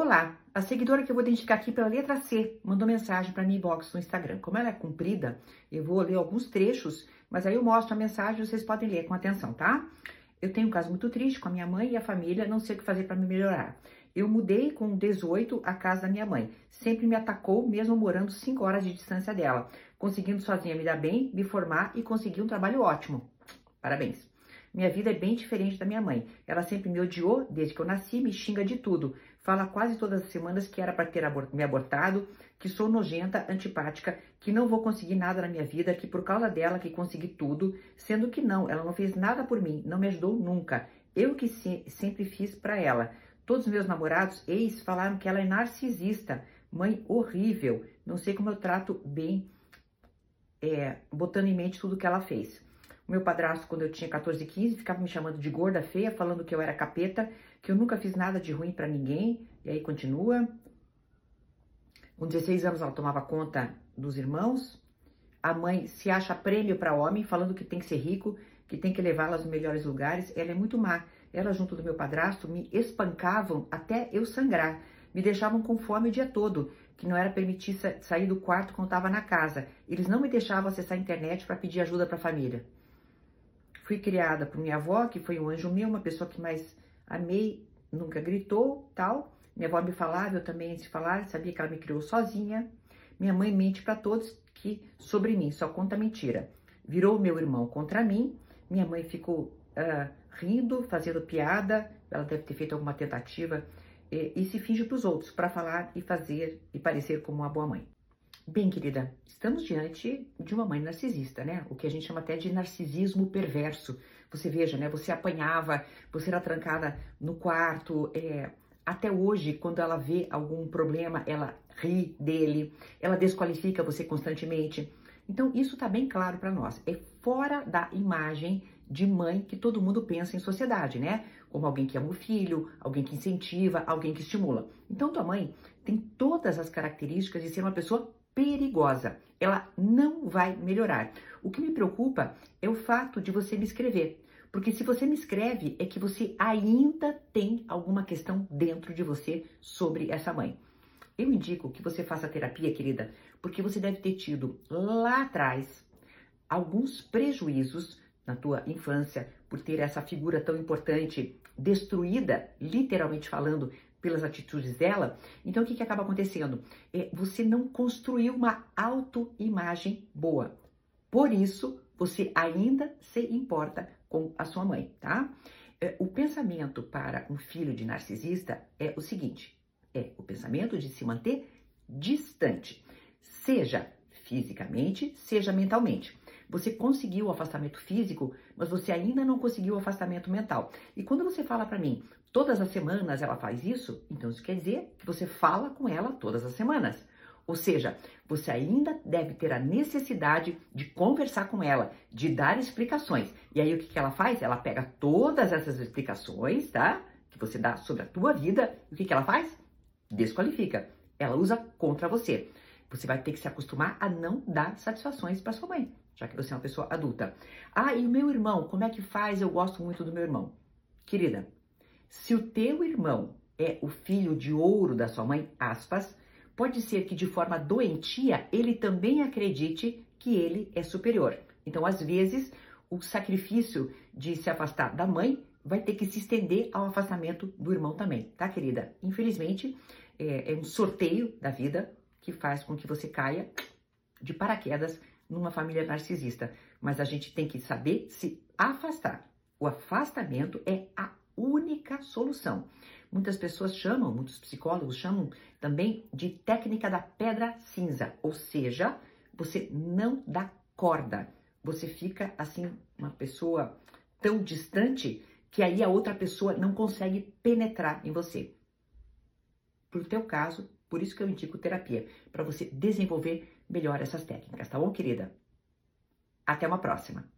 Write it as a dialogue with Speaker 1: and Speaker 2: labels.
Speaker 1: Olá, a seguidora que eu vou identificar aqui pela letra C mandou mensagem para mim inbox no Instagram. Como ela é comprida, eu vou ler alguns trechos, mas aí eu mostro a mensagem e vocês podem ler com atenção, tá? Eu tenho um caso muito triste com a minha mãe e a família, não sei o que fazer para me melhorar. Eu mudei com 18 a casa da minha mãe. Sempre me atacou, mesmo morando 5 horas de distância dela. Conseguindo sozinha me dar bem, me formar e conseguir um trabalho ótimo. Parabéns. Minha vida é bem diferente da minha mãe. Ela sempre me odiou desde que eu nasci, me xinga de tudo. Fala quase todas as semanas que era para ter me abortado, que sou nojenta, antipática, que não vou conseguir nada na minha vida, que por causa dela que consegui tudo, sendo que não, ela não fez nada por mim, não me ajudou nunca. Eu que se, sempre fiz para ela. Todos os meus namorados, ex, falaram que ela é narcisista, mãe horrível. Não sei como eu trato bem, é, botando em mente tudo que ela fez. O meu padrasto, quando eu tinha 14, 15, ficava me chamando de gorda feia, falando que eu era capeta, que eu nunca fiz nada de ruim para ninguém. E aí continua. Com 16 anos ela tomava conta dos irmãos. A mãe se acha prêmio para homem, falando que tem que ser rico, que tem que levá-las nos melhores lugares. Ela é muito má. Ela, junto do meu padrasto, me espancavam até eu sangrar. Me deixavam com fome o dia todo, que não era permitir sair do quarto quando estava na casa. Eles não me deixavam acessar a internet para pedir ajuda para a família. Fui criada por minha avó, que foi um anjo meu, uma pessoa que mais amei, nunca gritou, tal. Minha avó me falava, eu também se falar, sabia que ela me criou sozinha. Minha mãe mente para todos que sobre mim só conta mentira. Virou meu irmão contra mim. Minha mãe ficou uh, rindo, fazendo piada. Ela deve ter feito alguma tentativa e, e se finge para os outros para falar e fazer e parecer como uma boa mãe. Bem, querida, estamos diante de uma mãe narcisista, né? O que a gente chama até de narcisismo perverso. Você veja, né? Você apanhava, você era trancada no quarto. É... Até hoje, quando ela vê algum problema, ela ri dele, ela desqualifica você constantemente. Então, isso está bem claro para nós. É fora da imagem de mãe que todo mundo pensa em sociedade, né? Como alguém que ama o filho, alguém que incentiva, alguém que estimula. Então, tua mãe tem todas as características de ser uma pessoa perigosa. Ela não vai melhorar. O que me preocupa é o fato de você me escrever. Porque se você me escreve, é que você ainda tem alguma questão dentro de você sobre essa mãe. Eu indico que você faça terapia, querida, porque você deve ter tido lá atrás alguns prejuízos na tua infância por ter essa figura tão importante destruída, literalmente falando, pelas atitudes dela, então o que, que acaba acontecendo? É, você não construiu uma autoimagem boa. Por isso, você ainda se importa com a sua mãe, tá? É, o pensamento para um filho de narcisista é o seguinte: é o pensamento de se manter distante, seja fisicamente, seja mentalmente. Você conseguiu o afastamento físico, mas você ainda não conseguiu o afastamento mental. E quando você fala para mim, todas as semanas ela faz isso, então isso quer dizer que você fala com ela todas as semanas. Ou seja, você ainda deve ter a necessidade de conversar com ela, de dar explicações. E aí o que, que ela faz? Ela pega todas essas explicações, tá? Que você dá sobre a tua vida, e o que, que ela faz? Desqualifica. Ela usa contra você. Você vai ter que se acostumar a não dar satisfações para sua mãe, já que você é uma pessoa adulta. Ah, e o meu irmão, como é que faz? Eu gosto muito do meu irmão. Querida, se o teu irmão é o filho de ouro da sua mãe, aspas, pode ser que de forma doentia ele também acredite que ele é superior. Então, às vezes, o sacrifício de se afastar da mãe vai ter que se estender ao afastamento do irmão também, tá, querida? Infelizmente, é, é um sorteio da vida que faz com que você caia de paraquedas numa família narcisista. Mas a gente tem que saber se afastar. O afastamento é a única solução. Muitas pessoas chamam, muitos psicólogos chamam também de técnica da pedra cinza, ou seja, você não dá corda. Você fica assim, uma pessoa tão distante que aí a outra pessoa não consegue penetrar em você. Pro teu caso, por isso que eu indico terapia, para você desenvolver melhor essas técnicas, tá bom, querida? Até uma próxima.